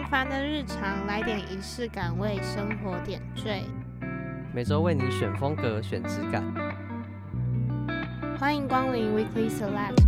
平凡的日常，来点仪式感，为生活点缀。每周为你选风格，选质感。欢迎光临 Weekly Select。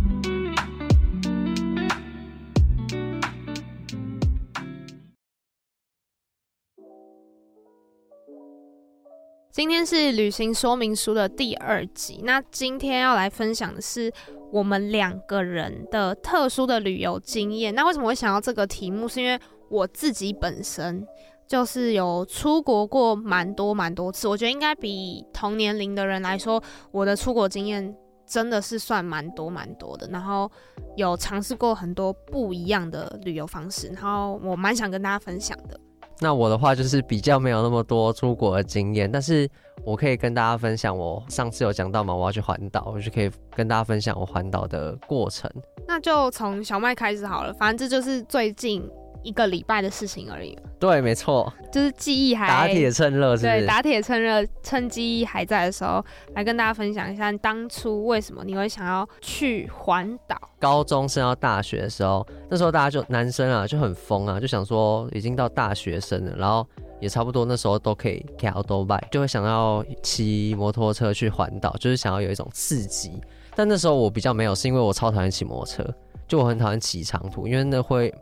今天是旅行说明书的第二集。那今天要来分享的是我们两个人的特殊的旅游经验。那为什么会想到这个题目？是因为我自己本身就是有出国过蛮多蛮多次。我觉得应该比同年龄的人来说，我的出国经验真的是算蛮多蛮多的。然后有尝试过很多不一样的旅游方式，然后我蛮想跟大家分享的。那我的话就是比较没有那么多出国的经验，但是我可以跟大家分享，我上次有讲到嘛，我要去环岛，我就可以跟大家分享我环岛的过程。那就从小麦开始好了，反正这就是最近一个礼拜的事情而已。对，没错，就是记忆还打铁趁热，对，打铁趁热，趁记忆还在的时候，来跟大家分享一下当初为什么你会想要去环岛。高中升到大学的时候，那时候大家就男生啊就很疯啊，就想说已经到大学生了，然后也差不多那时候都可以开欧兜拜，就会想要骑摩托车去环岛，就是想要有一种刺激。但那时候我比较没有，是因为我超讨厌骑摩托车，就我很讨厌骑长途，因为那会。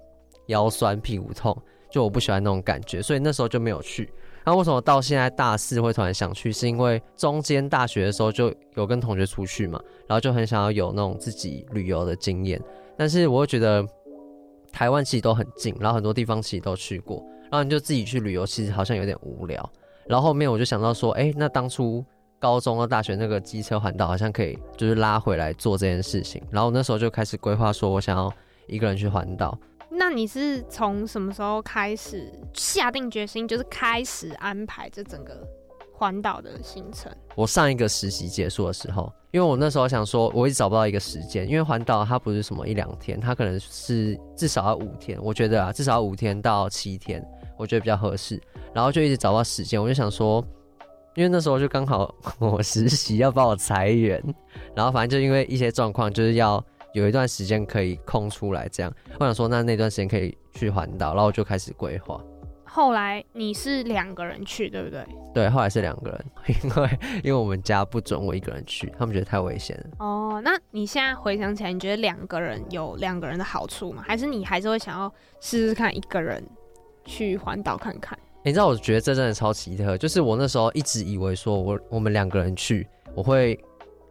腰酸屁股痛，就我不喜欢那种感觉，所以那时候就没有去。那为什么到现在大四会突然想去？是因为中间大学的时候就有跟同学出去嘛，然后就很想要有那种自己旅游的经验。但是我会觉得台湾其实都很近，然后很多地方其实都去过，然后你就自己去旅游，其实好像有点无聊。然后后面我就想到说，哎，那当初高中和大学那个机车环岛好像可以，就是拉回来做这件事情。然后那时候就开始规划，说我想要一个人去环岛。那你是从什么时候开始下定决心，就是开始安排这整个环岛的行程？我上一个实习结束的时候，因为我那时候想说，我一直找不到一个时间，因为环岛它不是什么一两天，它可能是至少要五天，我觉得啊，至少要五天到七天，我觉得比较合适。然后就一直找不到时间，我就想说，因为那时候就刚好 我实习要帮我裁员，然后反正就因为一些状况，就是要。有一段时间可以空出来，这样我想说，那那段时间可以去环岛，然后我就开始规划。后来你是两个人去，对不对？对，后来是两个人，因为因为我们家不准我一个人去，他们觉得太危险了。哦，那你现在回想起来，你觉得两个人有两个人的好处吗？还是你还是会想要试试看一个人去环岛看看？你知道，我觉得这真的超奇特，就是我那时候一直以为说我我们两个人去，我会。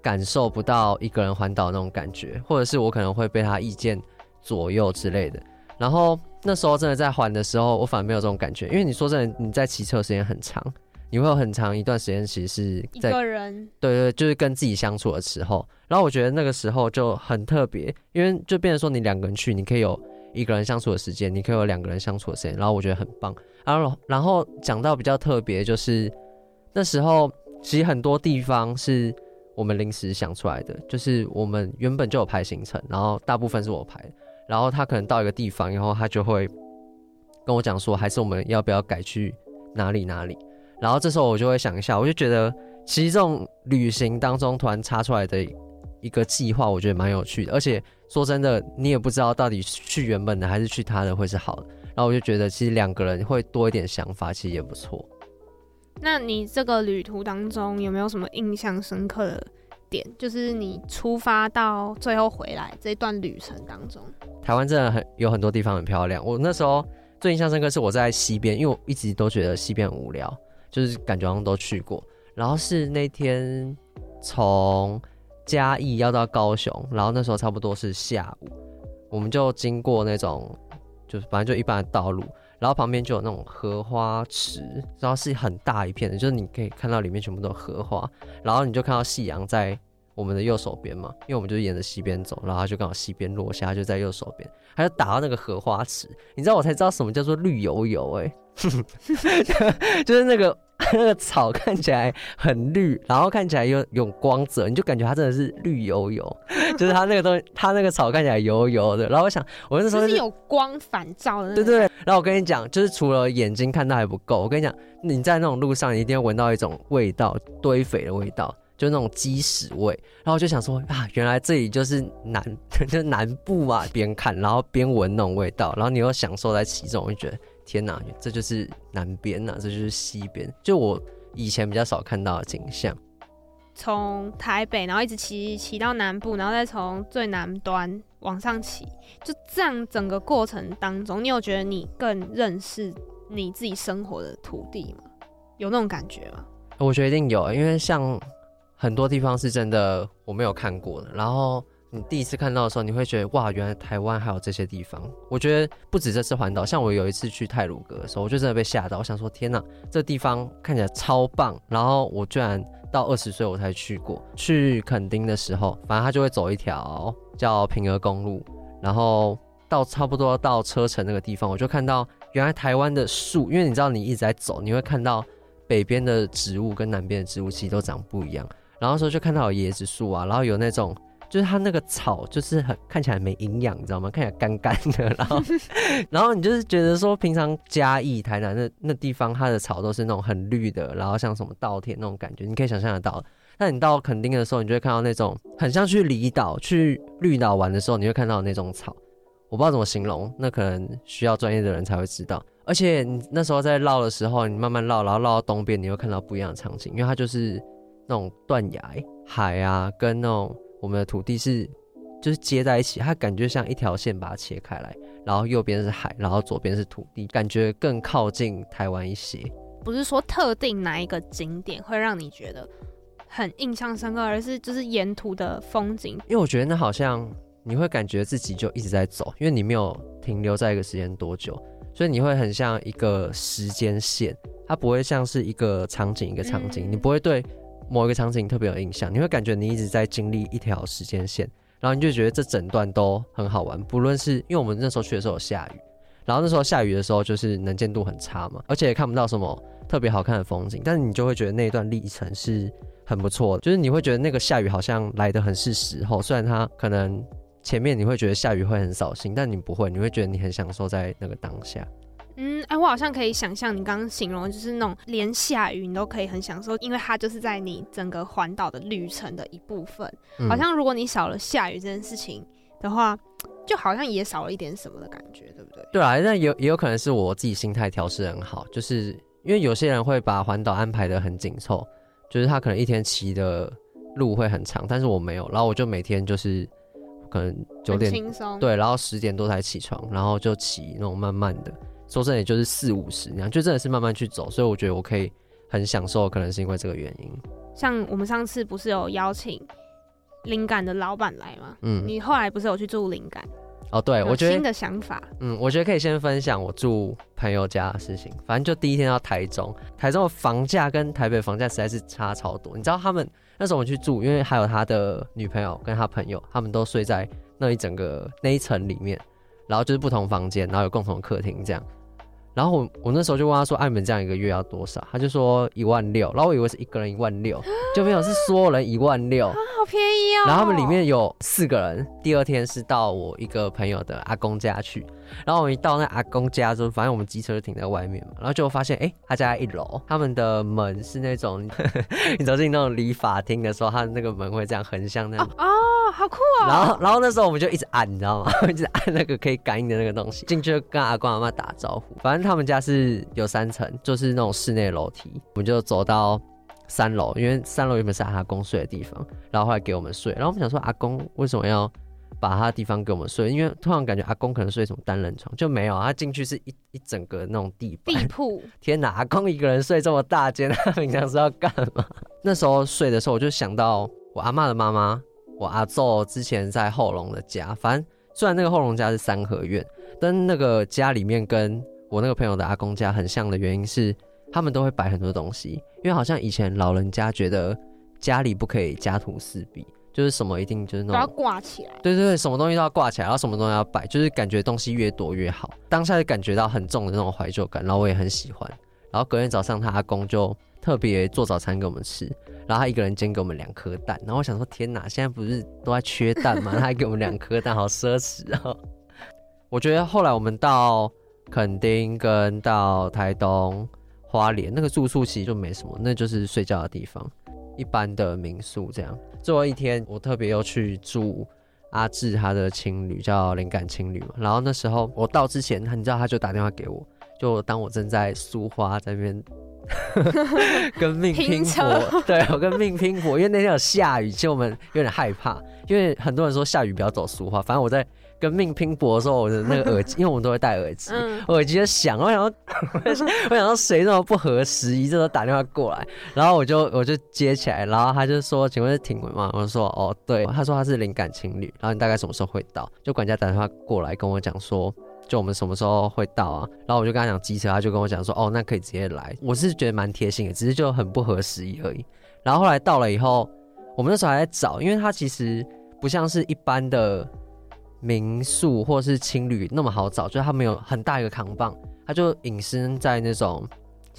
感受不到一个人环岛那种感觉，或者是我可能会被他意见左右之类的。然后那时候真的在环的时候，我反而没有这种感觉，因为你说真的，你在骑车时间很长，你会有很长一段时间其实是在一个人，对，对对，就是跟自己相处的时候。然后我觉得那个时候就很特别，因为就变成说你两个人去，你可以有一个人相处的时间，你可以有两个人相处的时间，然后我觉得很棒。然后然后讲到比较特别，就是那时候其实很多地方是。我们临时想出来的，就是我们原本就有排行程，然后大部分是我排，然后他可能到一个地方，然后他就会跟我讲说，还是我们要不要改去哪里哪里？然后这时候我就会想一下，我就觉得其实这种旅行当中突然插出来的一个计划，我觉得蛮有趣的，而且说真的，你也不知道到底去原本的还是去他的会是好的，然后我就觉得其实两个人会多一点想法，其实也不错。那你这个旅途当中有没有什么印象深刻的点？就是你出发到最后回来这一段旅程当中，台湾真的很有很多地方很漂亮。我那时候最印象深刻是我在西边，因为我一直都觉得西边很无聊，就是感觉好像都去过。然后是那天从嘉义要到高雄，然后那时候差不多是下午，我们就经过那种就是反正就一般的道路。然后旁边就有那种荷花池，然后是很大一片的，就是你可以看到里面全部都是荷花，然后你就看到夕阳在我们的右手边嘛，因为我们就是沿着西边走，然后就刚好西边落下，就在右手边，它就打到那个荷花池，你知道我才知道什么叫做绿油油哎，就是那个。那个 草看起来很绿，然后看起来又有光泽，你就感觉它真的是绿油油，就是它那个东西，它那个草看起来油油的。然后我想，我那时候、就是有光反照的。对对对。然后我跟你讲，就是除了眼睛看到还不够，我跟你讲，你在那种路上，你一定要闻到一种味道，堆肥的味道，就是那种鸡屎味。然后我就想说啊，原来这里就是南，就是南部啊，边看然后边闻那种味道，然后你又享受在其中，我就觉得天哪，这就是南边呐，这就是西边，就我以前比较少看到的景象。从台北，然后一直骑骑到南部，然后再从最南端往上骑，就这样整个过程当中，你有觉得你更认识你自己生活的土地吗？有那种感觉吗？我觉得一定有，因为像很多地方是真的我没有看过的，然后你第一次看到的时候，你会觉得哇，原来台湾还有这些地方。我觉得不止这次环岛，像我有一次去泰鲁阁的时候，我就真的被吓到，我想说天哪，这地方看起来超棒，然后我居然。到二十岁我才去过，去垦丁的时候，反正他就会走一条叫平和公路，然后到差不多到车城那个地方，我就看到原来台湾的树，因为你知道你一直在走，你会看到北边的植物跟南边的植物其实都长不一样，然后时候就看到有椰子树啊，然后有那种。就是它那个草，就是很看起来没营养，你知道吗？看起来干干的，然后，然后你就是觉得说，平常嘉义、台南那那地方，它的草都是那种很绿的，然后像什么稻田那种感觉，你可以想象得到。但你到垦丁的时候，你就会看到那种很像去离岛、去绿岛玩的时候，你会看到那种草。我不知道怎么形容，那可能需要专业的人才会知道。而且你那时候在绕的时候，你慢慢绕，然后绕到东边，你会看到不一样的场景，因为它就是那种断崖、海啊，跟那种。我们的土地是就是接在一起，它感觉像一条线把它切开来，然后右边是海，然后左边是土地，感觉更靠近台湾一些。不是说特定哪一个景点会让你觉得很印象深刻，而是就是沿途的风景。因为我觉得那好像你会感觉自己就一直在走，因为你没有停留在一个时间多久，所以你会很像一个时间线，它不会像是一个场景一个场景，嗯、你不会对。某一个场景特别有印象，你会感觉你一直在经历一条时间线，然后你就觉得这整段都很好玩。不论是因为我们那时候去的时候有下雨，然后那时候下雨的时候就是能见度很差嘛，而且也看不到什么特别好看的风景，但是你就会觉得那一段历程是很不错的，就是你会觉得那个下雨好像来的很是时候，虽然它可能前面你会觉得下雨会很扫兴，但你不会，你会觉得你很享受在那个当下。嗯，哎、欸，我好像可以想象你刚刚形容就是那种连下雨你都可以很享受，因为它就是在你整个环岛的旅程的一部分。嗯、好像如果你少了下雨这件事情的话，就好像也少了一点什么的感觉，对不对？对啊，那有也有可能是我自己心态调试很好，就是因为有些人会把环岛安排的很紧凑，就是他可能一天骑的路会很长，但是我没有，然后我就每天就是可能九点对，然后十点多才起床，然后就骑那种慢慢的。说真的，也就是四五十那样，就真的是慢慢去走，所以我觉得我可以很享受，可能是因为这个原因。像我们上次不是有邀请灵感的老板来吗？嗯，你后来不是有去住灵感？哦，对，我觉得新的想法，嗯，我觉得可以先分享我住朋友家的事情。反正就第一天到台中，台中的房价跟台北房价实在是差超多。你知道他们那时候我们去住，因为还有他的女朋友跟他朋友，他们都睡在那一整个那一层里面，然后就是不同房间，然后有共同的客厅这样。然后我我那时候就问他说：“哎，你们这样一个月要多少？”他就说一万六。然后我以为是一个人一万六，就没有是所有人一万六。啊，好便宜哦！然后他们里面有四个人。第二天是到我一个朋友的阿公家去。然后我一到那阿公家之后，反正我们机车就停在外面嘛。然后就发现，哎，他家在一楼，他们的门是那种，你走进那种理发厅的时候，他的那个门会这样横向那样。哦，好酷哦！然后，然后那时候我们就一直按，你知道吗？一直按那个可以感应的那个东西，进去就跟阿公阿妈打招呼。反正他们家是有三层，就是那种室内楼梯，我们就走到三楼，因为三楼原本是阿公睡的地方，然后后来给我们睡。然后我们想说，阿公为什么要？把他的地方给我们睡，因为突然感觉阿公可能睡什么单人床，就没有，他进去是一一整个那种地地铺。天哪，阿公一个人睡这么大间，他平常是要干嘛？那时候睡的时候，我就想到我阿妈的妈妈，我阿祖之前在后龙的家。反正虽然那个后龙家是三合院，但那个家里面跟我那个朋友的阿公家很像的原因是，他们都会摆很多东西，因为好像以前老人家觉得家里不可以家徒四壁。就是什么一定就是那种要挂起来，对对对，什么东西都要挂起来，然后什么东西要摆，就是感觉东西越多越好。当下就感觉到很重的那种怀旧感，然后我也很喜欢。然后隔天早上他阿公就特别做早餐给我们吃，然后他一个人煎给我们两颗蛋。然后我想说，天哪，现在不是都在缺蛋吗？他还给我们两颗蛋，好奢侈啊！我觉得后来我们到垦丁跟到台东花莲那个住宿其实就没什么，那就是睡觉的地方。一般的民宿这样，最后一天我特别又去住阿志他的青旅，叫灵感青旅嘛。然后那时候我到之前，你知道他就打电话给我，就当我正在苏花在那边 跟命拼搏，对，我跟命拼搏，因为那天有下雨，其实我们有点害怕，因为很多人说下雨不要走俗话，反正我在。跟命拼搏的时候，我的那个耳机，因为我们都会戴耳机，嗯、耳机就响。我想说，我想说谁这么不合时宜，这时候打电话过来，然后我就我就接起来，然后他就说：“请问是婷文吗？”我就说：“哦，对。”他说他是灵感情侣，然后你大概什么时候会到？就管家打电话过来跟我讲说，就我们什么时候会到啊？然后我就跟他讲机车，他就跟我讲说：“哦，那可以直接来。”我是觉得蛮贴心的，只是就很不合时宜而已。然后后来到了以后，我们那时候还在找，因为他其实不像是一般的。民宿或是青旅那么好找，就是他没有很大一个扛棒，他就隐身在那种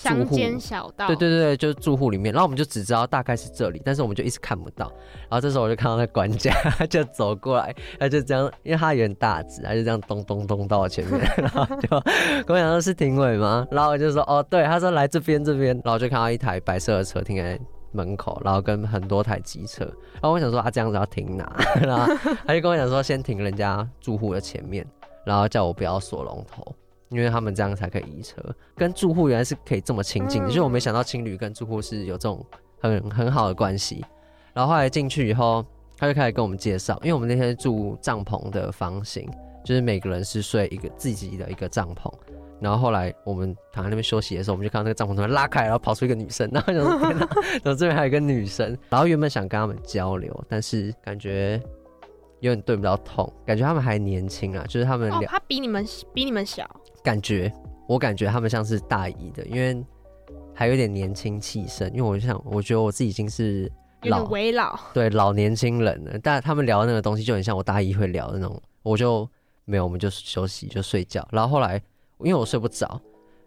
乡间小道，对对对，就是住户里面。然后我们就只知道大概是这里，但是我们就一直看不到。然后这时候我就看到那管家他就走过来，他就这样，因为他有点大只，他就这样咚咚咚到我前面，然后就跟我讲说是停尾吗？然后我就说哦对，他说来这边这边，然后就看到一台白色的车停在门口，然后跟很多台机车，然后我想说啊，这样子要停哪？然后他就跟我讲说，先停人家住户的前面，然后叫我不要锁龙头，因为他们这样才可以移车。跟住户原来是可以这么亲近，嗯、就是我没想到情侣跟住户是有这种很很好的关系。然后后来进去以后，他就开始跟我们介绍，因为我们那天住帐篷的房型，就是每个人是睡一个自己的一个帐篷。然后后来我们躺在那边休息的时候，我们就看到那个帐篷突然拉开，然后跑出一个女生，然后想说天哪，怎么这边还有一个女生？然后原本想跟他们交流，但是感觉有点对不到痛，感觉他们还年轻啊，就是他们他比你们比你们小，感觉我感觉他们像是大一的，因为还有点年轻气盛，因为我就想，我觉得我自己已经是老为老，对老年轻人了，但他们聊的那个东西就很像我大一会聊的那种，我就没有，我们就休息就睡觉，然后后来。因为我睡不着，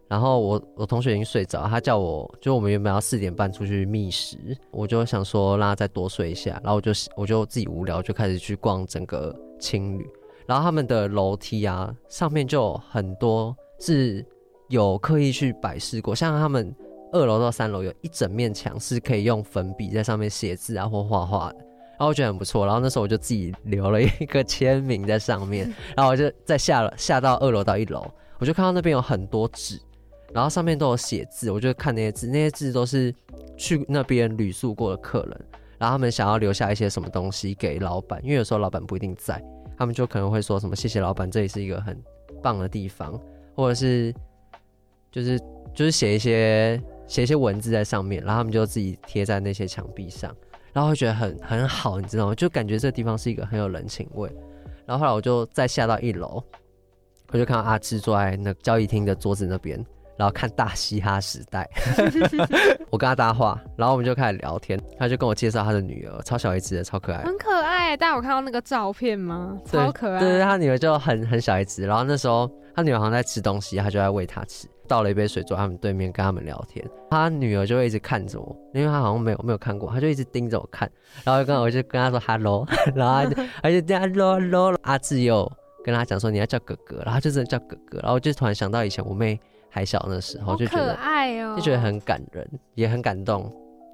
然后我我同学已经睡着，他叫我就我们原本要四点半出去觅食，我就想说让他再多睡一下，然后我就我就自己无聊就开始去逛整个青旅，然后他们的楼梯啊上面就很多是有刻意去摆饰过，像他们二楼到三楼有一整面墙是可以用粉笔在上面写字啊或画画的，然后我觉得很不错，然后那时候我就自己留了一个签名在上面，然后我就再下了下到二楼到一楼。我就看到那边有很多纸，然后上面都有写字，我就看那些字，那些字都是去那边旅宿过的客人，然后他们想要留下一些什么东西给老板，因为有时候老板不一定在，他们就可能会说什么谢谢老板，这里是一个很棒的地方，或者是就是就是写一些写一些文字在上面，然后他们就自己贴在那些墙壁上，然后会觉得很很好，你知道吗？就感觉这地方是一个很有人情味。然后后来我就再下到一楼。我就看到阿志坐在那交易厅的桌子那边，然后看《大嘻哈时代》，我跟他搭话，然后我们就开始聊天，他就跟我介绍他的女儿，超小一只的，超可爱，很可爱。大家有看到那个照片吗？超可爱。对对，他女儿就很很小一只，然后那时候他女儿好像在吃东西，他就在喂她吃，倒了一杯水坐他们对面跟他们聊天，他女儿就会一直看着我，因为他好像没有没有看过，他就一直盯着我看，然后就跟我就跟 他说 hello，然后他就他就这样 hello hello，阿志又。跟他讲说你要叫哥哥，然后就真的叫哥哥，然后就突然想到以前我妹还小的时候，就觉得可爱哦，就觉得很感人，也很感动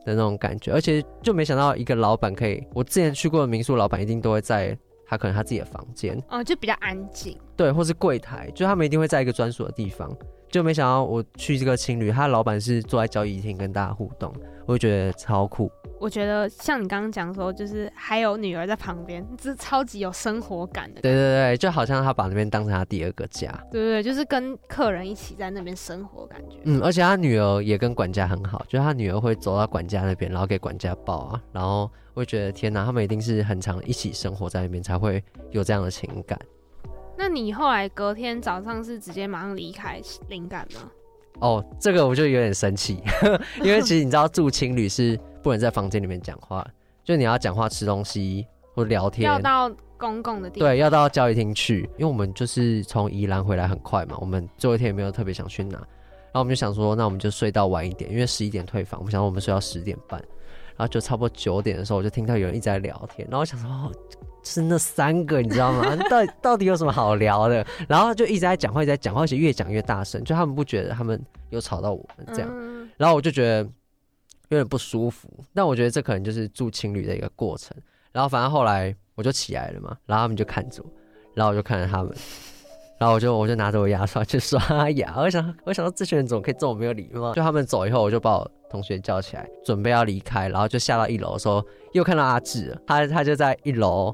的那种感觉，而且就没想到一个老板可以，我之前去过的民宿老板一定都会在他可能他自己的房间，哦，就比较安静，对，或是柜台，就他们一定会在一个专属的地方，就没想到我去这个青旅，他的老板是坐在交易厅跟大家互动，我就觉得超酷。我觉得像你刚刚讲说，就是还有女儿在旁边，这超级有生活感的。对对对，就好像他把那边当成他第二个家。对对对，就是跟客人一起在那边生活，感觉。嗯，而且他女儿也跟管家很好，就是他女儿会走到管家那边，然后给管家抱啊，然后会觉得天哪，他们一定是很常一起生活在那边，才会有这样的情感。那你后来隔天早上是直接马上离开灵感吗？哦，这个我就有点生气，因为其实你知道住青旅是不能在房间里面讲话，就你要讲话、吃东西或聊天，要到公共的地方，对，要到交易厅去。因为我们就是从宜兰回来很快嘛，我们最后一天也没有特别想去哪，然后我们就想说，那我们就睡到晚一点，因为十一点退房，我们想说我们睡到十点半，然后就差不多九点的时候，我就听到有人一直在聊天，然后我想说。哦是那三个，你知道吗？到底到底有什么好聊的？然后就一直在讲话，一直在讲话，而且越讲越大声，就他们不觉得他们有吵到我们这样。然后我就觉得有点不舒服。但我觉得这可能就是住情侣的一个过程。然后反正后来我就起来了嘛，然后他们就看着我，然后我就看着他们，然后我就我就拿着我牙刷去刷牙，我想我想到这群人怎么可以这么没有礼貌？就他们走以后，我就把我同学叫起来，准备要离开，然后就下到一楼的时候，又看到阿志，他他就在一楼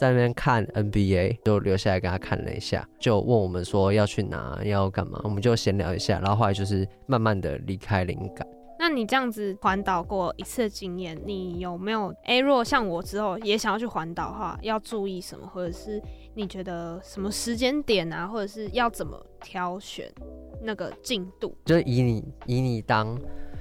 在那边看 NBA，就留下来跟他看了一下，就问我们说要去哪，要干嘛，我们就闲聊一下，然后后来就是慢慢的离开灵感。那你这样子环岛过一次的经验，你有没有？哎，如果像我之后也想要去环岛的话，要注意什么，或者是？你觉得什么时间点啊，或者是要怎么挑选那个进度？就是以你以你当，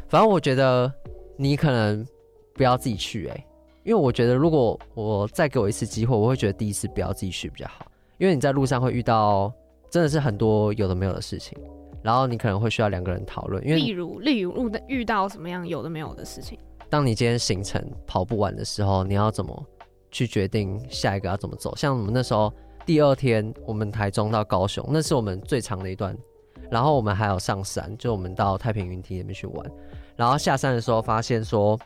反正我觉得你可能不要自己去哎、欸，因为我觉得如果我再给我一次机会，我会觉得第一次不要自己去比较好，因为你在路上会遇到真的是很多有的没有的事情，然后你可能会需要两个人讨论。因为例如例如遇到什么样有的没有的事情？当你今天行程跑不完的时候，你要怎么？去决定下一个要怎么走，像我们那时候第二天，我们台中到高雄，那是我们最长的一段，然后我们还有上山，就我们到太平云梯那边去玩，然后下山的时候发现说，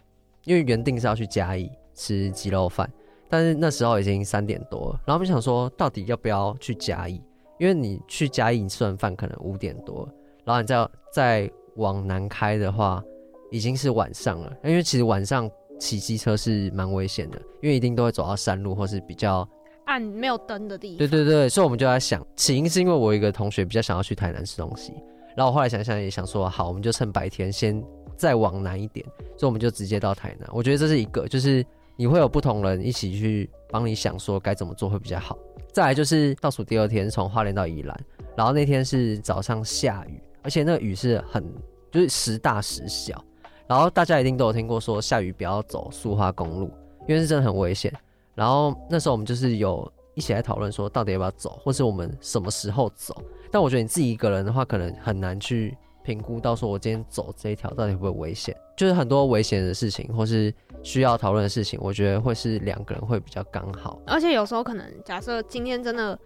因为原定是要去嘉义吃鸡肉饭，但是那时候已经三点多了，然后我们想说到底要不要去嘉义，因为你去嘉义吃完饭可能五点多，然后你再再往南开的话，已经是晚上了，因为其实晚上。骑机车是蛮危险的，因为一定都会走到山路或是比较暗、没有灯的地方。对对对，所以我们就在想，起因是因为我一个同学比较想要去台南吃东西，然后我后来想想也想说，好，我们就趁白天先再往南一点，所以我们就直接到台南。我觉得这是一个，就是你会有不同人一起去帮你想说该怎么做会比较好。再来就是倒数第二天从花莲到宜兰，然后那天是早上下雨，而且那个雨是很就是时大时小。然后大家一定都有听过说下雨不要走苏花公路，因为是真的很危险。然后那时候我们就是有一起来讨论说到底要不要走，或是我们什么时候走。但我觉得你自己一个人的话，可能很难去评估到说我今天走这一条到底会不会危险。就是很多危险的事情，或是需要讨论的事情，我觉得会是两个人会比较刚好。而且有时候可能假设今天真的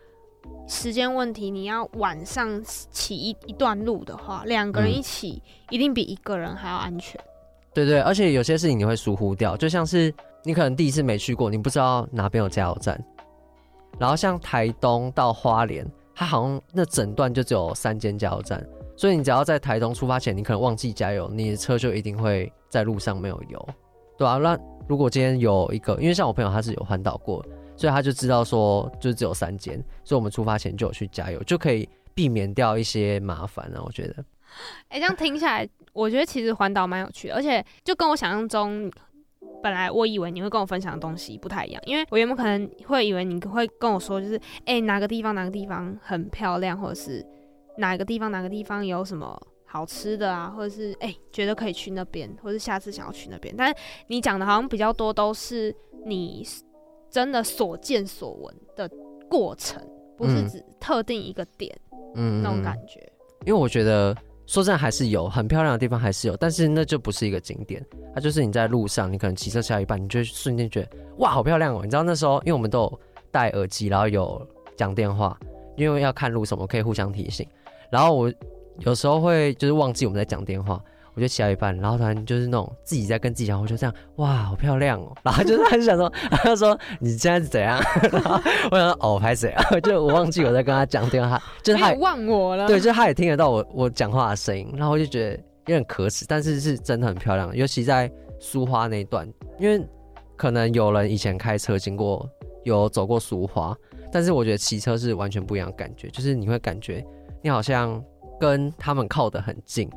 时间问题，你要晚上骑一一段路的话，两个人一起一定比一个人还要安全。对对，而且有些事情你会疏忽掉，就像是你可能第一次没去过，你不知道哪边有加油站。然后像台东到花莲，它好像那整段就只有三间加油站，所以你只要在台东出发前，你可能忘记加油，你的车就一定会在路上没有油，对啊，那如果今天有一个，因为像我朋友他是有环岛过，所以他就知道说就只有三间，所以我们出发前就有去加油，就可以避免掉一些麻烦啊。我觉得，哎，这样听下来。我觉得其实环岛蛮有趣的，而且就跟我想象中，本来我以为你会跟我分享的东西不太一样，因为我原本可能会以为你会跟我说，就是哎、哪个地方哪个地方很漂亮，或者是哪个地方哪个地方有什么好吃的啊，或者是哎、欸、觉得可以去那边，或者是下次想要去那边。但是你讲的好像比较多都是你真的所见所闻的过程，不是指特定一个点，嗯，那种感觉。因为我觉得。说真的，还是有很漂亮的地方，还是有，但是那就不是一个景点，它就是你在路上，你可能骑车骑到一半，你就瞬间觉得哇，好漂亮哦！你知道那时候，因为我们都有戴耳机，然后有讲电话，因为要看路什么，可以互相提醒。然后我有时候会就是忘记我们在讲电话。我就骑到一半，然后突然就是那种自己在跟自己讲，我就这样，哇，好漂亮哦！然后就是他就想说，他说你现在是怎样？然后我想说哦，拍谁啊？就我忘记我在跟他讲电话，就是他也忘我了。对，就是他也听得到我我讲话的声音，然后我就觉得有点可耻，但是是真的很漂亮，尤其在苏花那一段，因为可能有人以前开车经过，有走过苏花，但是我觉得骑车是完全不一样的感觉，就是你会感觉你好像跟他们靠得很近。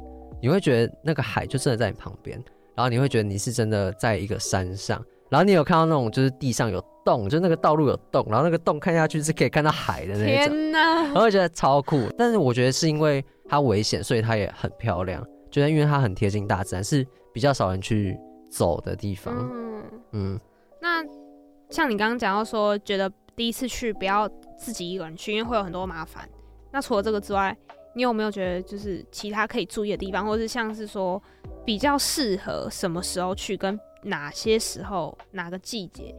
你会觉得那个海就真的在你旁边，然后你会觉得你是真的在一个山上，然后你有看到那种就是地上有洞，就那个道路有洞，然后那个洞看下去是可以看到海的那种。天哪！然后我觉得超酷，但是我觉得是因为它危险，所以它也很漂亮，就是因为它很贴近大自然，是比较少人去走的地方。嗯嗯。那像你刚刚讲到说，觉得第一次去不要自己一个人去，因为会有很多麻烦。那除了这个之外，你有没有觉得就是其他可以注意的地方，或是像是说比较适合什么时候去，跟哪些时候哪个季节？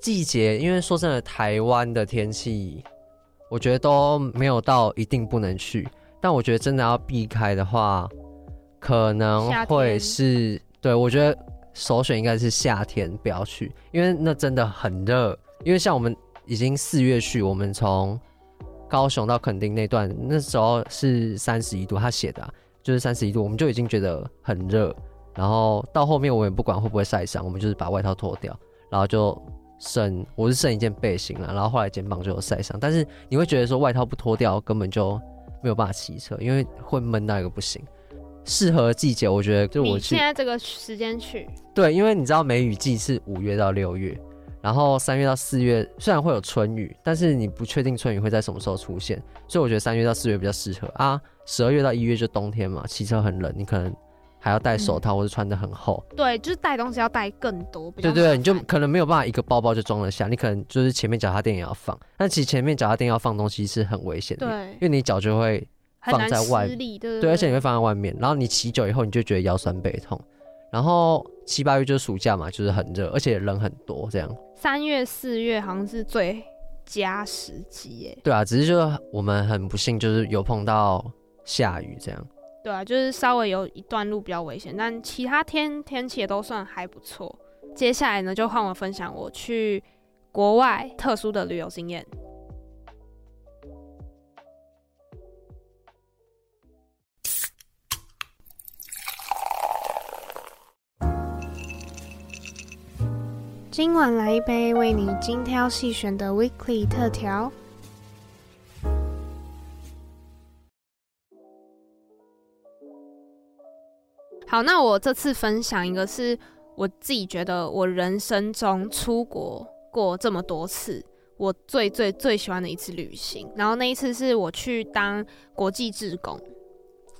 季节，因为说真的，台湾的天气，我觉得都没有到一定不能去。但我觉得真的要避开的话，可能会是，对，我觉得首选应该是夏天不要去，因为那真的很热。因为像我们已经四月去，我们从高雄到垦丁那段，那时候是三十一度，他写的、啊、就是三十一度，我们就已经觉得很热。然后到后面我也不管会不会晒伤，我们就是把外套脱掉，然后就剩我是剩一件背心了。然后后来肩膀就有晒伤，但是你会觉得说外套不脱掉根本就没有办法骑车，因为会闷到一个不行。适合季节，我觉得就我去现在这个时间去，对，因为你知道梅雨季是五月到六月，然后三月到四月虽然会有春雨，但是你不确定春雨会在什么时候出现，所以我觉得三月到四月比较适合啊。十二月到一月就冬天嘛，骑车很冷，你可能。还要戴手套，或者穿得很厚。嗯。对，就是带东西要带更多。对对对，你就可能没有办法一个包包就装得下，你可能就是前面脚踏垫也要放。但其实前面脚踏垫要放东西是很危险的，对，因为你脚就会放在外，对，对，而且你会放在外面。然后你骑久以后，你就觉得腰酸背痛。然后七八月就是暑假嘛，就是很热，而且人很多，这样。三月四月好像是最佳时机耶。对啊，只是就我们很不幸，就是有碰到下雨这样。对啊，就是稍微有一段路比较危险，但其他天天气也都算还不错。接下来呢，就换我分享我去国外特殊的旅游经验。今晚来一杯为你精挑细选的 Weekly 特调。好，那我这次分享一个是我自己觉得我人生中出国过这么多次，我最最最喜欢的一次旅行。然后那一次是我去当国际志工。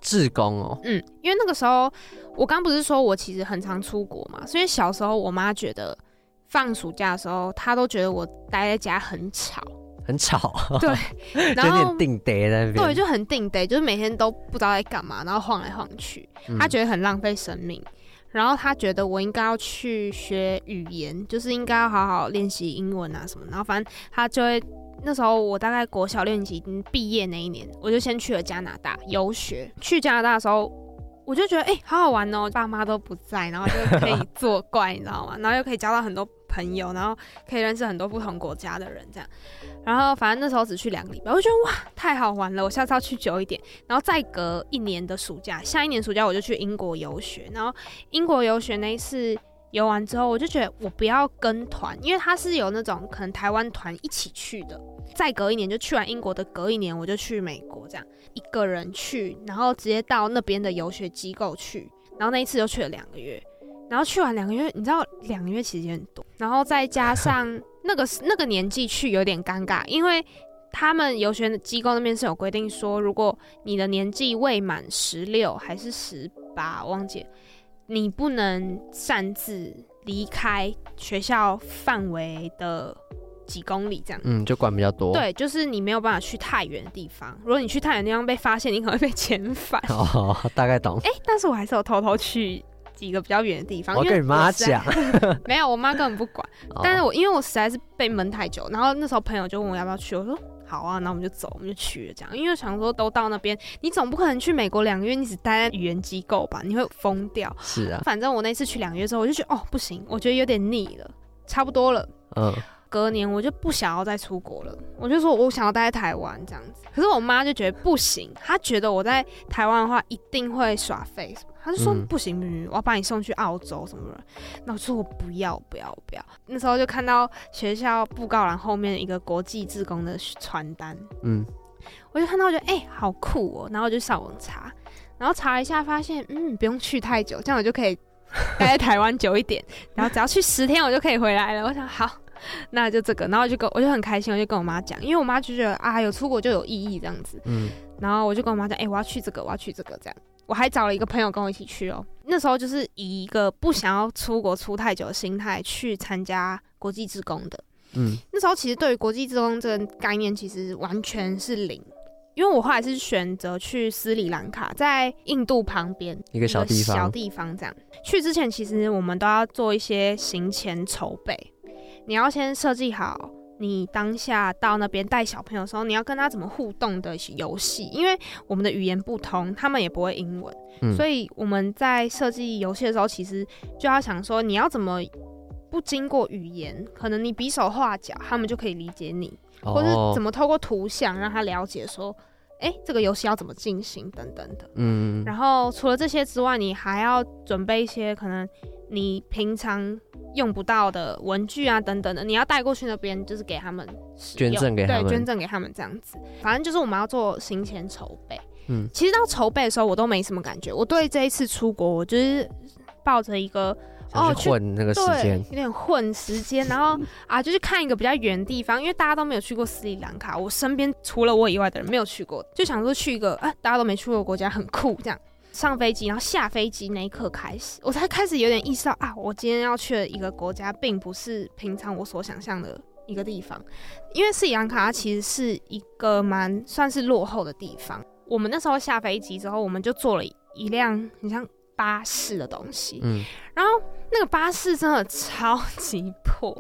志工哦，嗯，因为那个时候我刚不是说我其实很常出国嘛，所以小时候我妈觉得放暑假的时候，他都觉得我待在家很吵。很吵，对，然后有点定得在那边，对，就很定得，就是每天都不知道在干嘛，然后晃来晃去，他觉得很浪费生命，嗯，然后他觉得我应该要去学语言，就是应该要好好练习英文啊什么，然后反正他就会那时候我大概国小六年级毕业那一年，我就先去了加拿大游学。去加拿大的时候，我就觉得哎，好好玩哦，爸妈都不在，然后就可以作怪，你知道吗？然后又可以交到很多朋友，然后可以认识很多不同国家的人，这样。然后反正那时候只去两个礼拜，我就觉得哇，太好玩了，我下次要去久一点。然后再隔一年的暑假，下一年暑假我就去英国游学。然后英国游学那一次游完之后，我就觉得我不要跟团，因为他是有那种可能台湾团一起去的。再隔一年就去完英国的，隔一年我就去美国，这样一个人去，然后直接到那边的游学机构去。然后那一次就去了两个月，然后去完两个月，你知道两个月其实也很多，然后再加上。那个那个年纪去有点尴尬，因为他们游学的机构那边是有规定说，如果你的年纪未满十六还是十八，忘记了，你不能擅自离开学校范围的几公里这样。嗯，就管比较多。对，就是你没有办法去太远的地方。如果你去太远的地方被发现，你可能会被遣返。哦，大概懂。哎、欸，但是我还是有偷偷去。几个比较远的地方，我跟你妈讲，没有，我妈根本不管。但是我因为我实在是被闷太久，然后那时候朋友就问我要不要去，我说好啊，那我们就走，我们就去了这样。因为想说都到那边，你总不可能去美国两个月，你只待在语言机构吧？你会疯掉。是啊，反正我那次去两个月之后，我就觉得哦不行，我觉得有点腻了，差不多了。嗯。隔年我就不想要再出国了，我就说我想要待在台湾这样子。可是我妈就觉得不行，她觉得我在台湾的话一定会耍废，她就说不行不行，我要把你送去澳洲什么的。那我说我不要不要不要。那时候就看到学校布告栏后面一个国际志工的传单，嗯，我就看到我觉得哎、欸、好酷哦，然后我就上网查，然后查了一下发现嗯不用去太久，这样我就可以待在台湾久一点，然后只要去十天我就可以回来了。我想好。那就这个，然后就跟我就很开心，我就跟我妈讲，因为我妈就觉得啊，有出国就有意义这样子。嗯，然后我就跟我妈讲，哎、欸，我要去这个，我要去这个，这样。我还找了一个朋友跟我一起去哦。那时候就是以一个不想要出国出太久的心态去参加国际职工的。嗯，那时候其实对于国际职工这个概念其实完全是零，因为我后来是选择去斯里兰卡，在印度旁边一个小地方，小地方这样。去之前其实我们都要做一些行前筹备。你要先设计好，你当下到那边带小朋友的时候，你要跟他怎么互动的游戏，因为我们的语言不通，他们也不会英文，嗯、所以我们在设计游戏的时候，其实就要想说，你要怎么不经过语言，可能你比手画脚，他们就可以理解你。或是怎么透过图像让他了解说，哎、欸，这个游戏要怎么进行等等的。嗯，然后除了这些之外，你还要准备一些可能你平常用不到的文具啊等等的，你要带过去那边，就是给他们捐赠给他们，对，捐赠给他们这样子。反正就是我们要做行前筹备。嗯，其实到筹备的时候，我都没什么感觉。我对这一次出国，我就是抱着一个哦，混那个时间，有点混时间，然后 啊，就是看一个比较远的地方，因为大家都没有去过斯里兰卡，我身边除了我以外的人没有去过，就想说去一个啊，大家都没去过的国家，很酷这样。上飞机，然后下飞机那一刻开始，我才开始有点意识到啊，我今天要去的一个国家，并不是平常我所想象的一个地方，因为斯里兰卡它其实是一个蛮算是落后的地方。我们那时候下飞机之后，我们就坐了一辆很像巴士的东西，嗯，然后那个巴士真的超级破，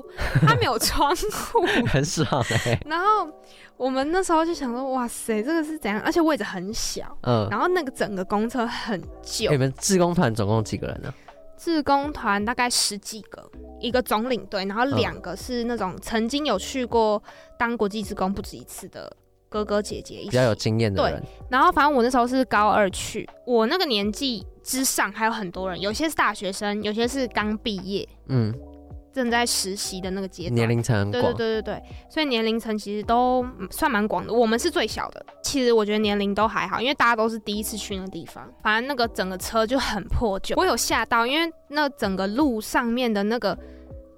它没有窗户，很爽哎。然后我们那时候就想说，哇塞，这个是怎样？而且位置很小，嗯，然后那个整个公车很旧。你们志工团总共几个人呢？志工团大概十几个，一个总领队，然后两个是那种曾经有去过当国际志工不止一次的。哥哥姐姐一起，比较有经验的人。对，然后反正我那时候是高二去，我那个年纪之上还有很多人，有些是大学生，有些是刚毕业，嗯，正在实习的那个阶段，年龄层很广。对对对对对，所以年龄层其实都算蛮广的。我们是最小的，其实我觉得年龄都还好，因为大家都是第一次去那个地方。反正那个整个车就很破旧，我有吓到，因为那整个路上面的那个。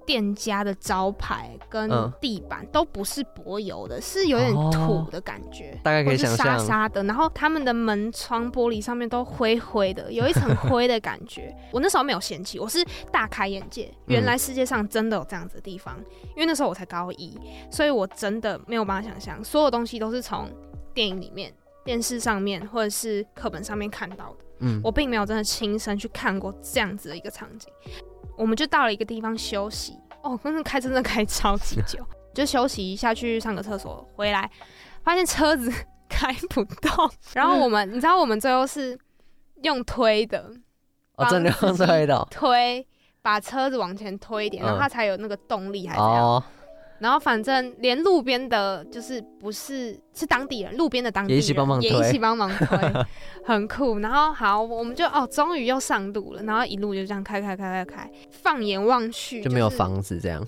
店家的招牌跟地板都不是柏油的，嗯、是有点土的感觉，大概可以想象，沙沙的。然后他们的门窗玻璃上面都灰灰的，有一层 灰的感觉。我那时候没有嫌弃，我是大开眼界，原来世界上真的有这样子的地方。嗯、因为那时候我才高一，所以我真的没有办法想象，所有东西都是从电影里面、电视上面或者是课本上面看到的。嗯，我并没有真的亲身去看过这样子的一个场景。我们就到了一个地方休息。哦，真的开车真的开超级久，就休息一下去上个厕所，回来发现车子开不动，然后我们你知道我们最后是用推的，哦，真的用推的，推把车子往前推一点，然后它才有那个动力，还是这样。哦然后反正连路边的，就是不是是当地人，路边的当地人也一起帮忙推，也一起帮忙推，很酷。然后好，我们就哦，终于又上路了。然后一路就这样开开开开开，放眼望去就没有房子这样，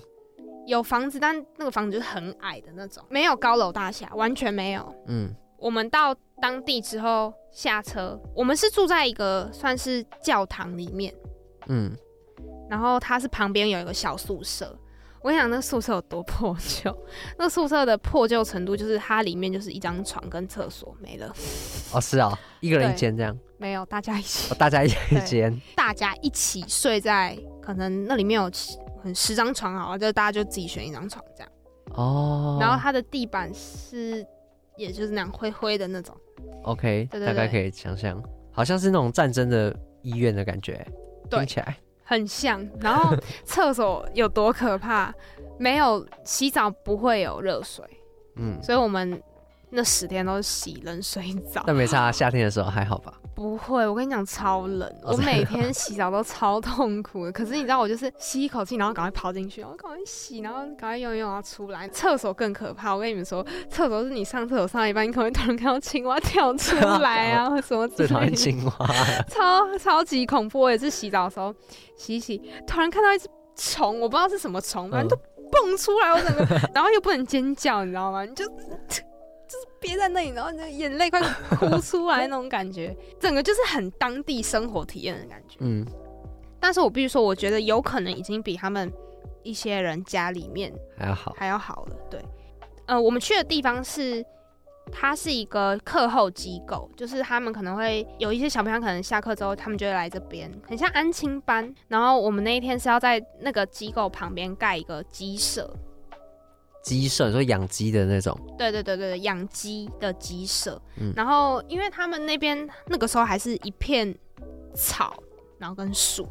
有房子，但那个房子就是很矮的那种，没有高楼大厦，完全没有。嗯，我们到当地之后下车，我们是住在一个算是教堂里面，嗯，然后它是旁边有一个小宿舍。我跟你讲，那宿舍有多破旧？那宿舍的破旧程度，就是它里面就是一张床跟厕所没了。哦，是啊、哦，一个人一间这样？没有，大家一起。哦、大家一起一间。大家一起睡在，可能那里面有很十张床好了，就大家就自己选一张床这样。哦。然后它的地板是，也就是那样灰灰的那种。OK，对对对，大概可以想象，好像是那种战争的医院的感觉，对听起来。很像，然后厕所有多可怕？没有洗澡不会有热水，嗯，所以我们那十天都是洗冷水澡。但没差，夏天的时候还好吧？不会，我跟你讲超冷，我每天洗澡都超痛苦的。可是你知道，我就是吸一口气，然后赶快跑进去，然后赶快洗，然后赶快游泳，然后出来。厕所更可怕，我跟你们说，厕所是你上厕所上一半，你可能会突然看到青蛙跳出来啊，或什么之类的。最讨厌青蛙，超超级恐怖。我也是洗澡的时候洗洗，突然看到一只虫，我不知道是什么虫，反正都蹦出来，我整个，然后又不能尖叫，你知道吗？你就。就是憋在那里，然后你的眼泪快哭 出来那种感觉，整个就是很当地生活体验的感觉。嗯，但是我必须说，我觉得有可能已经比他们一些人家里面还要好，还要好了。对，呃，我们去的地方是，它是一个课后机构，就是他们可能会有一些小朋友，可能下课之后，他们就会来这边，很像安亲班。然后我们那一天是要在那个机构旁边盖一个鸡舍。鸡舍，说养鸡的那种，对对对对，养鸡的鸡舍。嗯，然后因为他们那边那个时候还是一片草，然后跟树，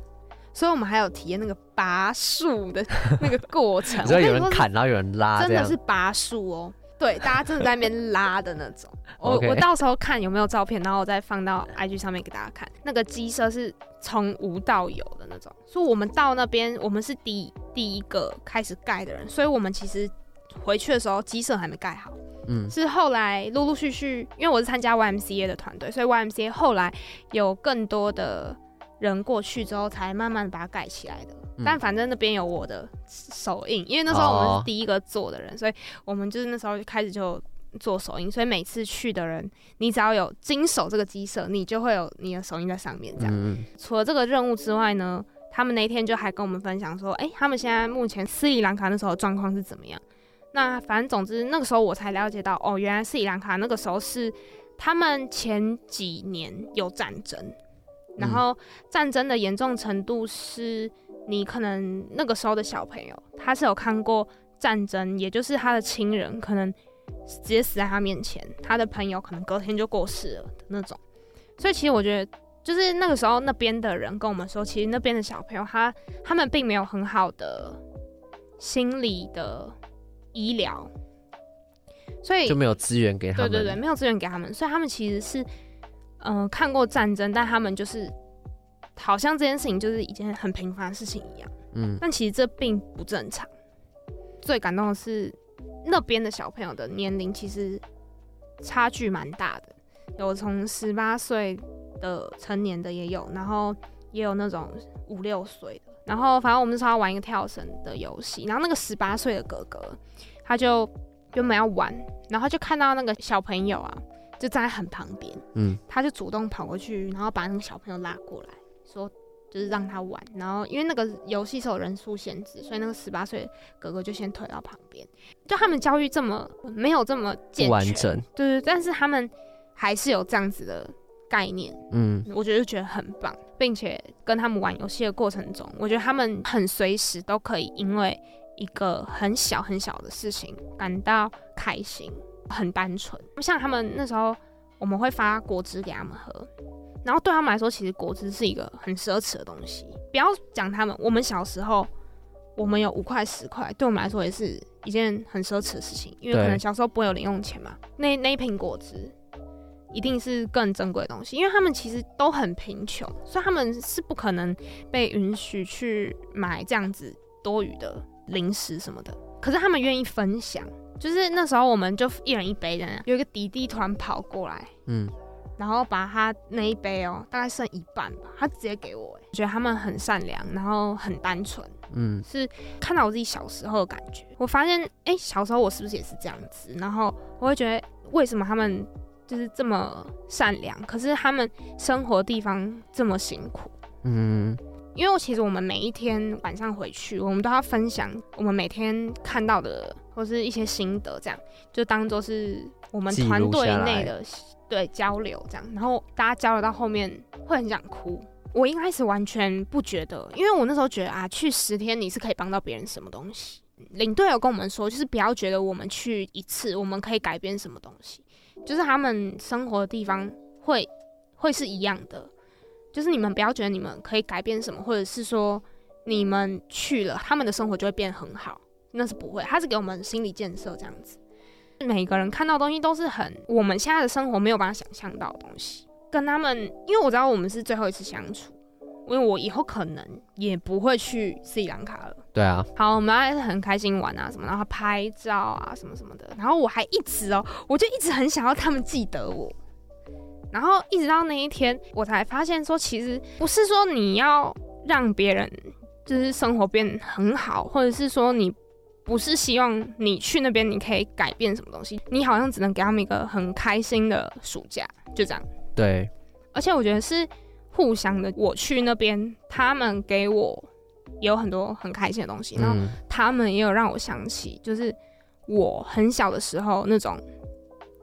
所以我们还有体验那个拔树的 那个过程。只要有人砍，然后有人拉，真的是拔树哦。对，大家真的在那边拉的那种。我我到时候看有没有照片，然后我再放到 IG 上面给大家看。那个鸡舍是从无到有的那种，所以我们到那边，我们是第第一个开始盖的人，所以我们其实。回去的时候鸡舍还没盖好。嗯，是后来陆陆续续，因为我是参加 YMCA 的团队，所以 YMCA 后来有更多的人过去之后，才慢慢把它盖起来的。嗯、但反正那边有我的手印，因为那时候我们是第一个做的人，哦、所以我们就是那时候就开始就做手印，所以每次去的人，你只要有经手这个鸡舍，你就会有你的手印在上面。这样，嗯、除了这个任务之外呢，他们那天就还跟我们分享说，哎、欸，他们现在目前斯里兰卡那时候状况是怎么样？那反正总之那个时候我才了解到，哦，原来斯里兰卡那个时候是他们前几年有战争，然后战争的严重程度是，你可能那个时候的小朋友他是有看过战争，也就是他的亲人可能直接死在他面前，他的朋友可能隔天就过世了的那种。所以其实我觉得，就是那个时候那边的人跟我们说，其实那边的小朋友他他们并没有很好的心理的。医疗，所以就没有资源给他们。对对对，没有资源给他们，所以他们其实是，嗯、呃，看过战争，但他们就是好像这件事情就是一件很平凡的事情一样。嗯，但其实这并不正常。最感动的是，那边的小朋友的年龄其实差距蛮大的，有从十八岁的成年的也有，然后也有那种五六岁的。然后，反正我们那时候要玩一个跳绳的游戏，然后那个十八岁的哥哥，他就原本要玩，然后就看到那个小朋友啊，就站在很旁边，嗯，他就主动跑过去，然后把那个小朋友拉过来，说就是让他玩。然后因为那个游戏是有人数限制，所以那个十八岁的哥哥就先退到旁边。就他们教育这么没有这么健全，完整，对对，但是他们还是有这样子的。概念，嗯，我觉得觉得很棒，并且跟他们玩游戏的过程中，我觉得他们很随时都可以因为一个很小很小的事情感到开心，很单纯。像他们那时候，我们会发果汁给他们喝，然后对他们来说，其实果汁是一个很奢侈的东西。不要讲他们，我们小时候，我们有五块十块，对我们来说也是一件很奢侈的事情，因为可能小时候不会有零用钱嘛。那那一瓶果汁。一定是更珍贵的东西，因为他们其实都很贫穷，所以他们是不可能被允许去买这样子多余的零食什么的。可是他们愿意分享，就是那时候我们就一人一杯的，有一个弟弟突然跑过来，嗯，然后把他那一杯哦、喔，大概剩一半吧，他直接给我，哎，觉得他们很善良，然后很单纯，嗯，是看到我自己小时候的感觉。我发现，哎、欸，小时候我是不是也是这样子？然后我会觉得，为什么他们？就是这么善良，可是他们生活地方这么辛苦。嗯，因为我其实我们每一天晚上回去，我们都要分享我们每天看到的或是一些心得，这样就当做是我们团队内的对交流这样。然后大家交流到后面会很想哭。我一开始完全不觉得，因为我那时候觉得啊，去十天你是可以帮到别人什么东西。领队有跟我们说，就是不要觉得我们去一次我们可以改变什么东西。就是他们生活的地方会会是一样的，就是你们不要觉得你们可以改变什么，或者是说你们去了，他们的生活就会变很好，那是不会。他是给我们心理建设这样子，每个人看到东西都是很我们现在的生活没有办法想象到的东西，跟他们，因为我知道我们是最后一次相处。因为我以后可能也不会去斯里兰卡了。对啊，好，我们还是很开心玩啊什么，然后拍照啊什么什么的。然后我还一直哦，我就一直很想要他们记得我。然后一直到那一天，我才发现说，其实不是说你要让别人就是生活变很好，或者是说你不是希望你去那边你可以改变什么东西，你好像只能给他们一个很开心的暑假，就这样。对，而且我觉得是。互相的，我去那边，他们给我有很多很开心的东西，然后他们也有让我想起，就是我很小的时候那种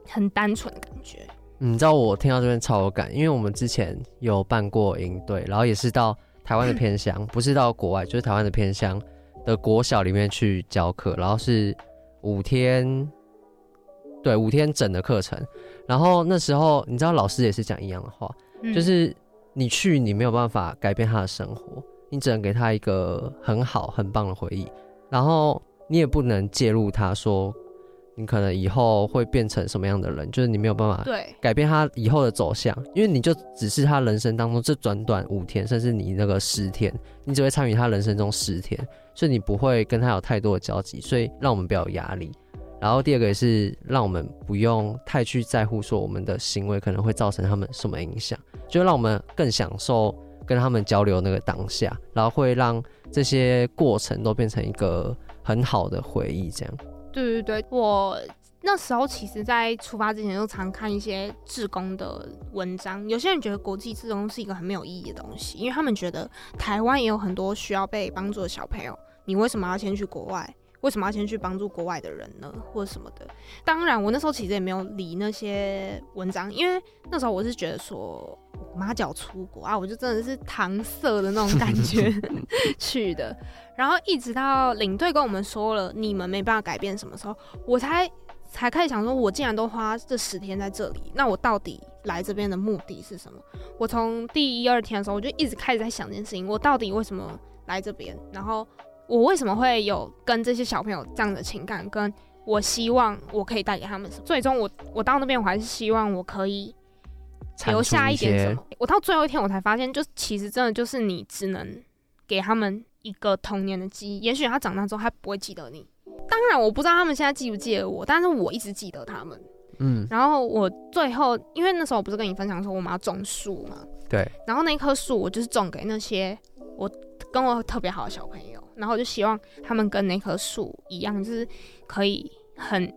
很单纯的感觉。你知道我听到这边超有感，因为我们之前有办过营队，然后也是到台湾的偏乡，不是到国外，就是台湾的偏乡的国小里面去教课，然后是五天，对，五天整的课程。然后那时候你知道老师也是讲一样的话，就是。你去，你没有办法改变他的生活，你只能给他一个很好、很棒的回忆。然后你也不能介入他说，你可能以后会变成什么样的人，就是你没有办法改变他以后的走向，因为你就只是他人生当中这短短五天，甚至你那个十天，你只会参与他人生中十天，所以你不会跟他有太多的交集，所以让我们不要有压力。然后第二个也是让我们不用太去在乎说我们的行为可能会造成他们什么影响，就让我们更享受跟他们交流那个当下，然后会让这些过程都变成一个很好的回忆。这样。对对对，我那时候其实，在出发之前就常看一些志工的文章。有些人觉得国际志工是一个很没有意义的东西，因为他们觉得台湾也有很多需要被帮助的小朋友，你为什么要先去国外？为什么要先去帮助国外的人呢，或者什么的？当然，我那时候其实也没有理那些文章，因为那时候我是觉得说，我妈叫我出国啊，我就真的是搪塞的那种感觉 去的。然后一直到领队跟我们说了，你们没办法改变什么时候，我才才开始想说，我既然都花这十天在这里，那我到底来这边的目的是什么？我从第一二天的时候，我就一直开始在想这件事情，我到底为什么来这边？然后。我为什么会有跟这些小朋友这样的情感？跟我希望我可以带给他们什么？最终我我到那边，我还是希望我可以留下一点什么。我到最后一天，我才发现，就其实真的就是你只能给他们一个童年的记忆。也许他长大之后，他不会记得你。当然，我不知道他们现在记不记得我，但是我一直记得他们。嗯。然后我最后，因为那时候我不是跟你分享说我们要种树嘛？对。然后那棵树，我就是种给那些我跟我特别好的小朋友。然后我就希望他们跟那棵树一样，就是可以很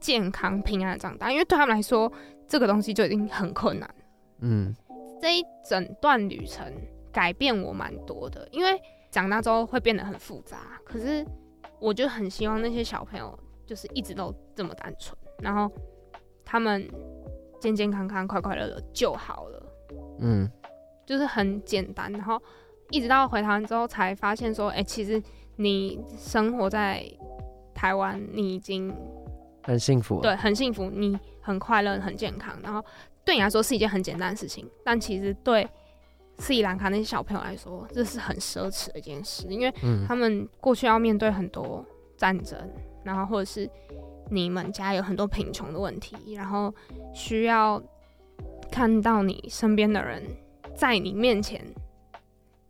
健康、平安的长大。因为对他们来说，这个东西就已经很困难。嗯，这一整段旅程改变我蛮多的，因为长大之后会变得很复杂。可是我就很希望那些小朋友就是一直都这么单纯，然后他们健健康康、快快乐乐就好了。嗯，就是很简单，然后。一直到回台湾之后，才发现说，哎、欸，其实你生活在台湾，你已经很幸福，对，很幸福，你很快乐，很健康。然后对你来说是一件很简单的事情，但其实对斯里兰卡那些小朋友来说，这是很奢侈的一件事，因为他们过去要面对很多战争，然后或者是你们家有很多贫穷的问题，然后需要看到你身边的人在你面前。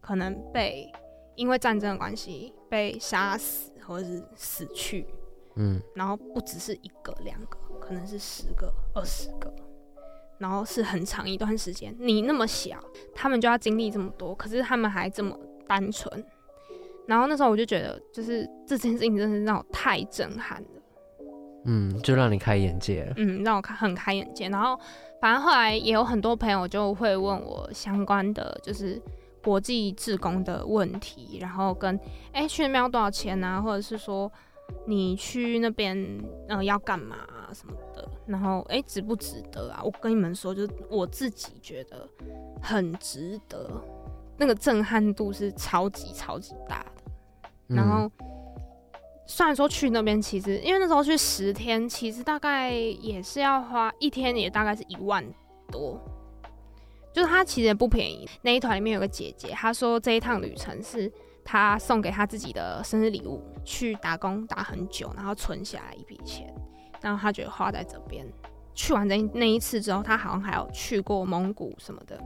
可能被因为战争的关系被杀死，或者是死去，嗯，然后不只是一个两个，可能是十个、二十个，然后是很长一段时间。你那么小，他们就要经历这么多，可是他们还这么单纯。然后那时候我就觉得，就是这件事情真的是让我太震撼了，嗯，就让你开眼界了，嗯，让我开很开眼界。然后反正后来也有很多朋友就会问我相关的，就是。国际志工的问题，然后跟哎、欸、去那边要多少钱啊，或者是说你去那边嗯、呃、要干嘛啊什么的，然后哎、欸、值不值得啊？我跟你们说，就是我自己觉得很值得，那个震撼度是超级超级大的。然后、嗯、虽然说去那边其实因为那时候去十天，其实大概也是要花一天，也大概是一万多。就是他其实也不便宜。那一团里面有个姐姐，她说这一趟旅程是她送给她自己的生日礼物，去打工打很久，然后存下来一笔钱，然后她觉得花在这边。去完那那一次之后，她好像还有去过蒙古什么的，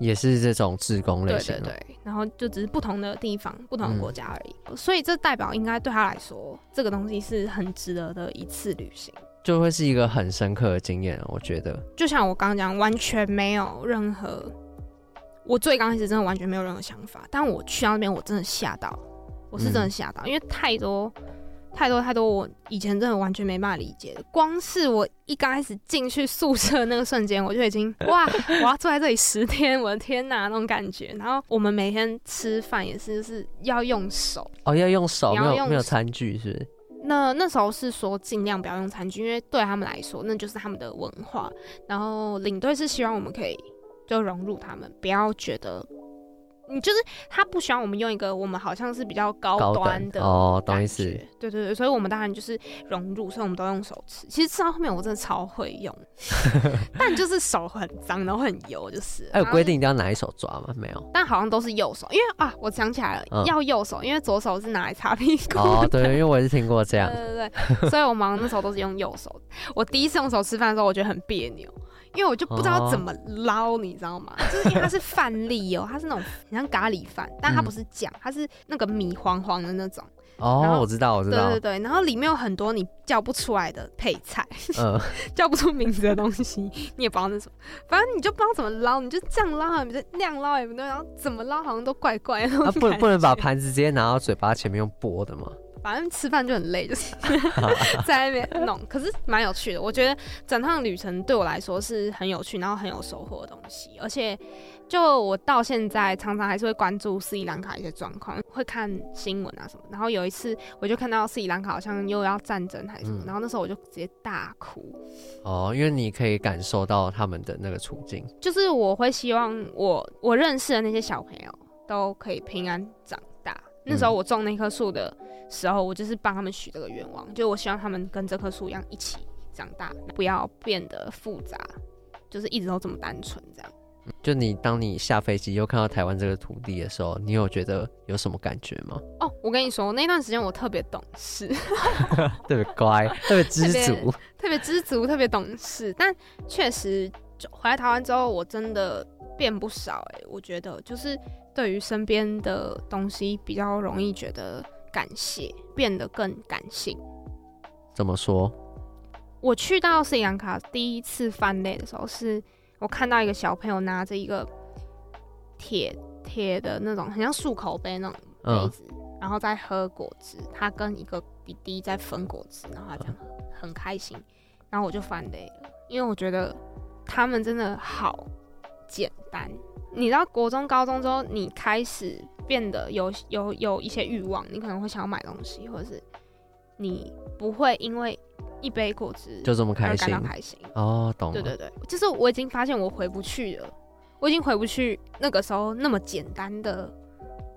也是这种自工类型的。对对对，然后就只是不同的地方、不同的国家而已。嗯。所以这代表应该对她来说，这个东西是很值得的一次旅行。就会是一个很深刻的经验，我觉得。就像我刚刚讲，完全没有任何，我最刚开始真的完全没有任何想法，但我去到那边，我真的吓到，我是真的吓到，嗯，因为太多太多太多，我以前真的完全没办法理解的。光是我一刚开始进去宿舍那个瞬间，我就已经 哇，我要坐在这里十天，我的天哪，那种感觉。然后我们每天吃饭也是，就是要用手哦，要用手，没有没有餐具是不是？那那时候是说尽量不要用餐具，因为对他们来说那就是他们的文化。然后领队是希望我们可以就融入他们，不要觉得。你就是他不喜欢我们用一个我们好像是比较高端的哦，懂意思？对对对，所以我们当然就是融入，所以我们都用手吃。其实吃到后面我真的超会用，但就是手很脏，然后很油，就是。还有规定一定要拿一手抓吗？没有，但好像都是右手，因为啊，我想起来了，嗯、要右手，因为左手是拿来擦屁股。哦，对，因为我也是听过这样。对对对，所以我忙那时候都是用右手。我第一次用手吃饭的时候，我觉得很别扭。因为我就不知道怎么捞，你知道吗？就是因为它是饭粒哦，它是那种很像咖喱饭，但它不是酱，它是那个米黄黄的那种，哦，我知道，我知道。对对对，然后里面有很多你叫不出来的配菜，呃，叫不出名字的东西，你也不知道那什么，反正你就不知道怎么捞，你就这样捞，你就那样捞也不对，然后怎么捞好像都怪怪的。啊，不能不能把盘子直接拿到嘴巴前面用拨的吗？反正吃饭就很累，就是 在那边弄，可是蛮有趣的。我觉得整趟旅程对我来说是很有趣，然后很有收获的东西。而且，就我到现在常常还是会关注斯里兰卡一些状况，会看新闻啊什么。然后有一次，我就看到斯里兰卡好像又要战争还是什么，嗯、然后那时候我就直接大哭。哦，因为你可以感受到他们的那个处境。就是我会希望我我认识的那些小朋友都可以平安长大。那时候我种那棵树的时候，我就是帮他们许这个愿望，就我希望他们跟这棵树一样一起长大，不要变得复杂，就是一直都这么单纯这样。就你当你下飞机又看到台湾这个土地的时候，你有觉得有什么感觉吗？哦，我跟你说，那段时间我特别懂事，特别乖，特别知足，特别知足，特别懂事。但确实，就回来台湾之后，我真的变不少哎、欸，我觉得就是。对于身边的东西比较容易觉得感谢，变得更感性。怎么说？我去到斯里兰卡第一次泛泪的时候，是我看到一个小朋友拿着一个铁铁的那种很像漱口杯那种杯子，嗯、然后在喝果汁。他跟一个弟弟在分果汁，然后他这样很开心，然后我就泛泪了，因为我觉得他们真的好简单。你到国中、高中之后，你开始变得有有有一些欲望，你可能会想要买东西，或者是你不会因为一杯果汁就这么开心，感到开心哦，懂了。对对对，就是我已经发现我回不去了，我已经回不去那个时候那么简单的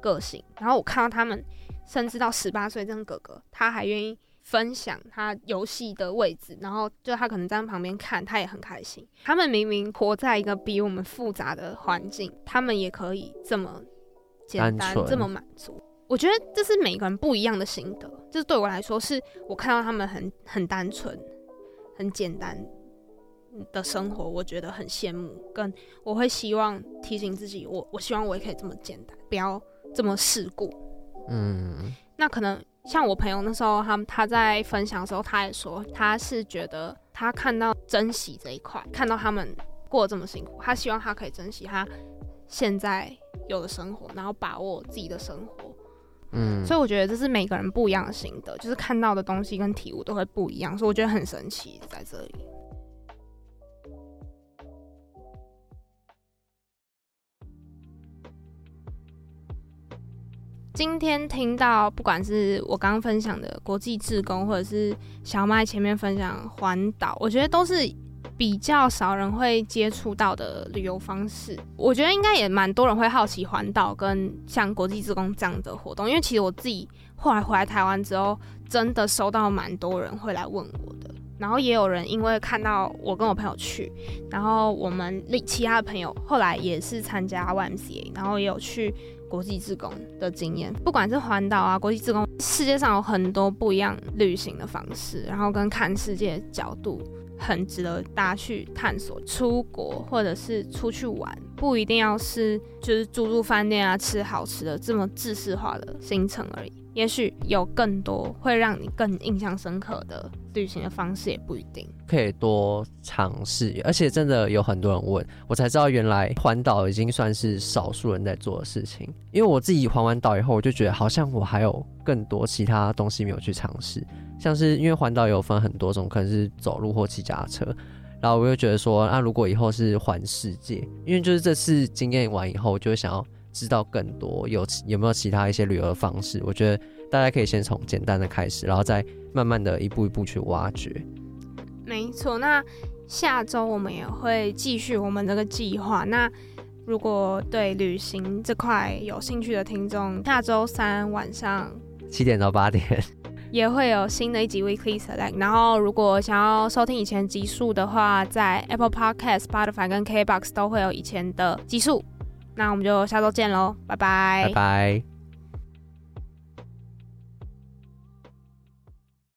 个性。然后我看到他们，甚至到十八岁这样哥哥，他还愿意。分享他游戏的位置，然后就他可能在旁边看，他也很开心。他们明明活在一个比我们复杂的环境，他们也可以这么简单，纯这么满足。我觉得这是每个人不一样的心得。就是对我来说，是我看到他们很很单纯、很简单的生活，我觉得很羡慕。跟我会希望提醒自己，我我希望我也可以这么简单，不要这么世故。嗯，那可能。像我朋友那时候，他他在分享的时候，他也说他是觉得他看到珍惜这一块，看到他们过得这么辛苦，他希望他可以珍惜他现在有的生活，然后把握自己的生活。嗯，所以我觉得这是每个人不一样的心得，就是看到的东西跟体悟都会不一样，所以我觉得很神奇在这里。今天听到，不管是我刚刚分享的国际志工，或者是小麦前面分享环岛，我觉得都是比较少人会接触到的旅游方式。我觉得应该也蛮多人会好奇环岛跟像国际志工这样的活动，因为其实我自己后来回来台湾之后，真的收到蛮多人会来问我的。然后也有人因为看到我跟我朋友去，然后我们另其他的朋友后来也是参加 YMCA，然后也有去。国际志工的经验，不管是环岛啊，国际志工，世界上有很多不一样旅行的方式，然后跟看世界的角度，很值得大家去探索。出国或者是出去玩，不一定要是就是住住饭店啊，吃好吃的这么制式化的行程而已。也许有更多会让你更印象深刻的旅行的方式，也不一定。可以多尝试，而且真的有很多人问我才知道，原来环岛已经算是少数人在做的事情。因为我自己环完岛以后，我就觉得好像我还有更多其他东西没有去尝试，像是因为环岛有分很多种，可能是走路或骑脚踏车，然后我就觉得说，那如果以后是环世界，因为就是这次经验完以后，我就会想要。知道更多有有没有其他一些旅游的方式？我觉得大家可以先从简单的开始，然后再慢慢的一步一步去挖掘。没错，那下周我们也会继续我们这个计划。那如果对旅行这块有兴趣的听众，下周三晚上七点到八点也会有新的一集 Weekly Select。然后如果想要收听以前集数的话，在 Apple Podcast、Spotify 跟 KBox 都会有以前的集数。那我们就下周见喽，拜拜，拜拜。